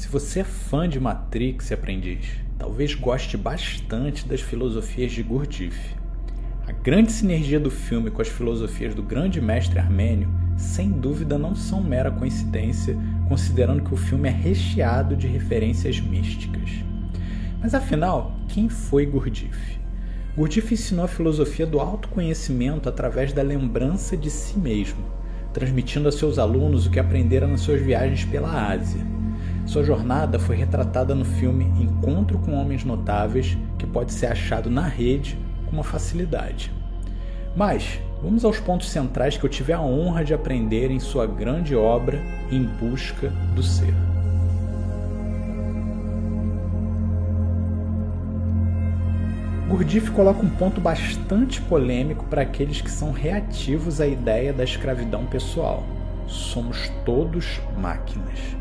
Se você é fã de Matrix, aprendiz, talvez goste bastante das filosofias de Gurdjieff. A grande sinergia do filme com as filosofias do grande mestre armênio, sem dúvida, não são mera coincidência, considerando que o filme é recheado de referências místicas. Mas afinal, quem foi Gurdjieff? Gurdjieff ensinou a filosofia do autoconhecimento através da lembrança de si mesmo, transmitindo a seus alunos o que aprendera nas suas viagens pela Ásia. Sua jornada foi retratada no filme Encontro com Homens Notáveis, que pode ser achado na rede com uma facilidade. Mas vamos aos pontos centrais que eu tive a honra de aprender em sua grande obra Em Busca do Ser. Gurdjieff coloca um ponto bastante polêmico para aqueles que são reativos à ideia da escravidão pessoal. Somos todos máquinas.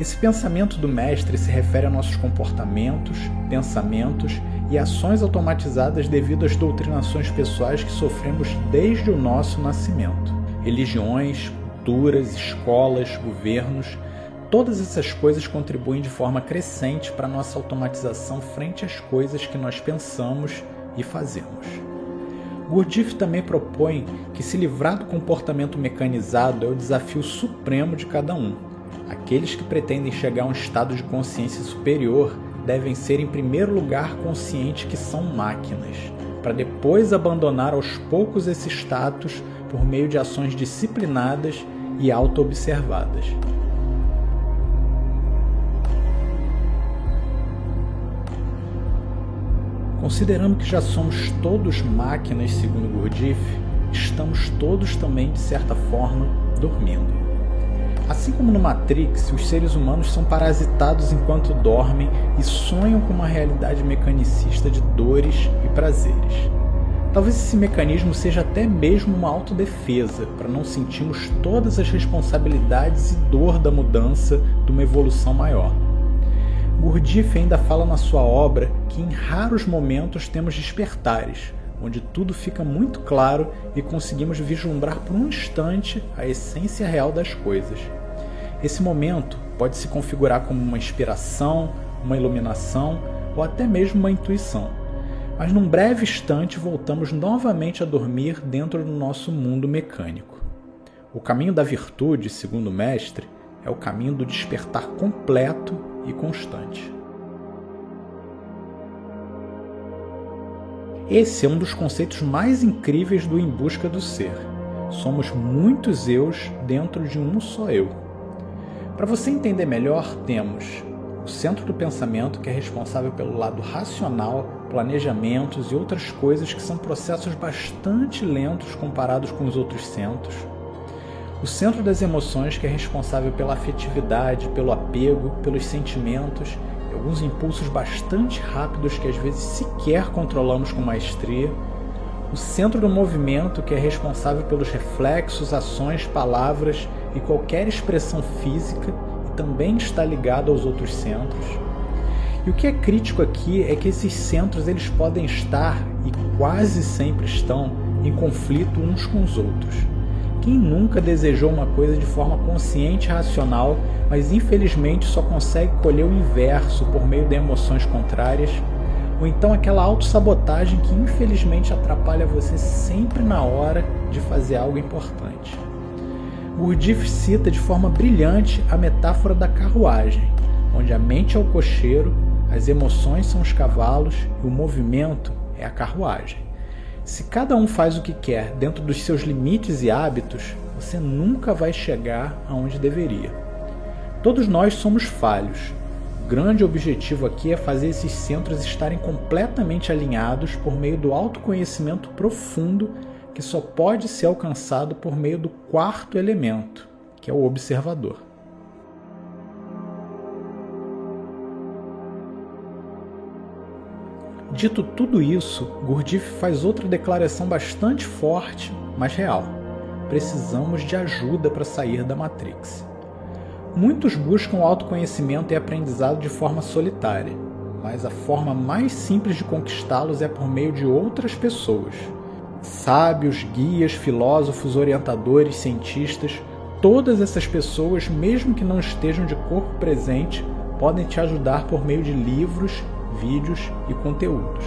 Esse pensamento do mestre se refere a nossos comportamentos, pensamentos e ações automatizadas devido às doutrinações pessoais que sofremos desde o nosso nascimento. Religiões, culturas, escolas, governos Todas essas coisas contribuem de forma crescente para nossa automatização frente às coisas que nós pensamos e fazemos. Gurdjieff também propõe que se livrar do comportamento mecanizado é o desafio supremo de cada um. Aqueles que pretendem chegar a um estado de consciência superior devem ser, em primeiro lugar, conscientes que são máquinas, para depois abandonar aos poucos esse status por meio de ações disciplinadas e auto-observadas. Considerando que já somos todos máquinas, segundo Gurdjieff, estamos todos também, de certa forma, dormindo. Assim como no Matrix, os seres humanos são parasitados enquanto dormem e sonham com uma realidade mecanicista de dores e prazeres. Talvez esse mecanismo seja até mesmo uma autodefesa, para não sentirmos todas as responsabilidades e dor da mudança de uma evolução maior. Gurdjieff ainda fala na sua obra que em raros momentos temos despertares, onde tudo fica muito claro e conseguimos vislumbrar por um instante a essência real das coisas. Esse momento pode se configurar como uma inspiração, uma iluminação ou até mesmo uma intuição. Mas num breve instante voltamos novamente a dormir dentro do nosso mundo mecânico. O caminho da virtude, segundo o mestre, é o caminho do despertar completo e constante. Esse é um dos conceitos mais incríveis do Em Busca do Ser. Somos muitos eus dentro de um só eu. Para você entender melhor, temos o centro do pensamento, que é responsável pelo lado racional, planejamentos e outras coisas que são processos bastante lentos comparados com os outros centros o centro das emoções, que é responsável pela afetividade, pelo apego, pelos sentimentos alguns impulsos bastante rápidos que às vezes sequer controlamos com maestria. O centro do movimento, que é responsável pelos reflexos, ações, palavras e qualquer expressão física e também está ligado aos outros centros. E o que é crítico aqui é que esses centros eles podem estar e quase sempre estão em conflito uns com os outros. Quem nunca desejou uma coisa de forma consciente e racional, mas infelizmente só consegue colher o inverso por meio de emoções contrárias? Ou então aquela autossabotagem que infelizmente atrapalha você sempre na hora de fazer algo importante. Gurdjieff cita de forma brilhante a metáfora da carruagem, onde a mente é o cocheiro, as emoções são os cavalos e o movimento é a carruagem. Se cada um faz o que quer dentro dos seus limites e hábitos, você nunca vai chegar aonde deveria. Todos nós somos falhos. O grande objetivo aqui é fazer esses centros estarem completamente alinhados por meio do autoconhecimento profundo que só pode ser alcançado por meio do quarto elemento, que é o observador. Dito tudo isso, Gurdjieff faz outra declaração bastante forte, mas real. Precisamos de ajuda para sair da Matrix. Muitos buscam autoconhecimento e aprendizado de forma solitária, mas a forma mais simples de conquistá-los é por meio de outras pessoas. Sábios, guias, filósofos, orientadores, cientistas, todas essas pessoas, mesmo que não estejam de corpo presente, podem te ajudar por meio de livros, vídeos e conteúdos.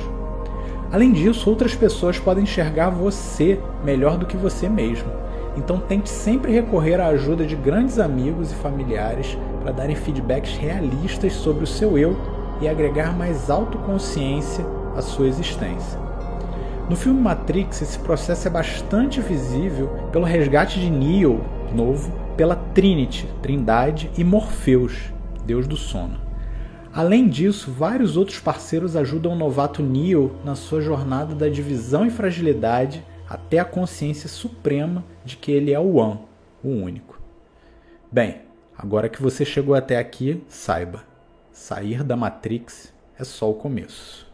Além disso, outras pessoas podem enxergar você melhor do que você mesmo. Então tente sempre recorrer à ajuda de grandes amigos e familiares para darem feedbacks realistas sobre o seu eu e agregar mais autoconsciência à sua existência. No filme Matrix, esse processo é bastante visível pelo resgate de Neo, novo, pela Trinity, Trindade, e Morpheus, Deus do Sono. Além disso, vários outros parceiros ajudam o novato Neo na sua jornada da divisão e fragilidade até a consciência suprema de que ele é o One, o único. Bem, agora que você chegou até aqui, saiba: sair da Matrix é só o começo.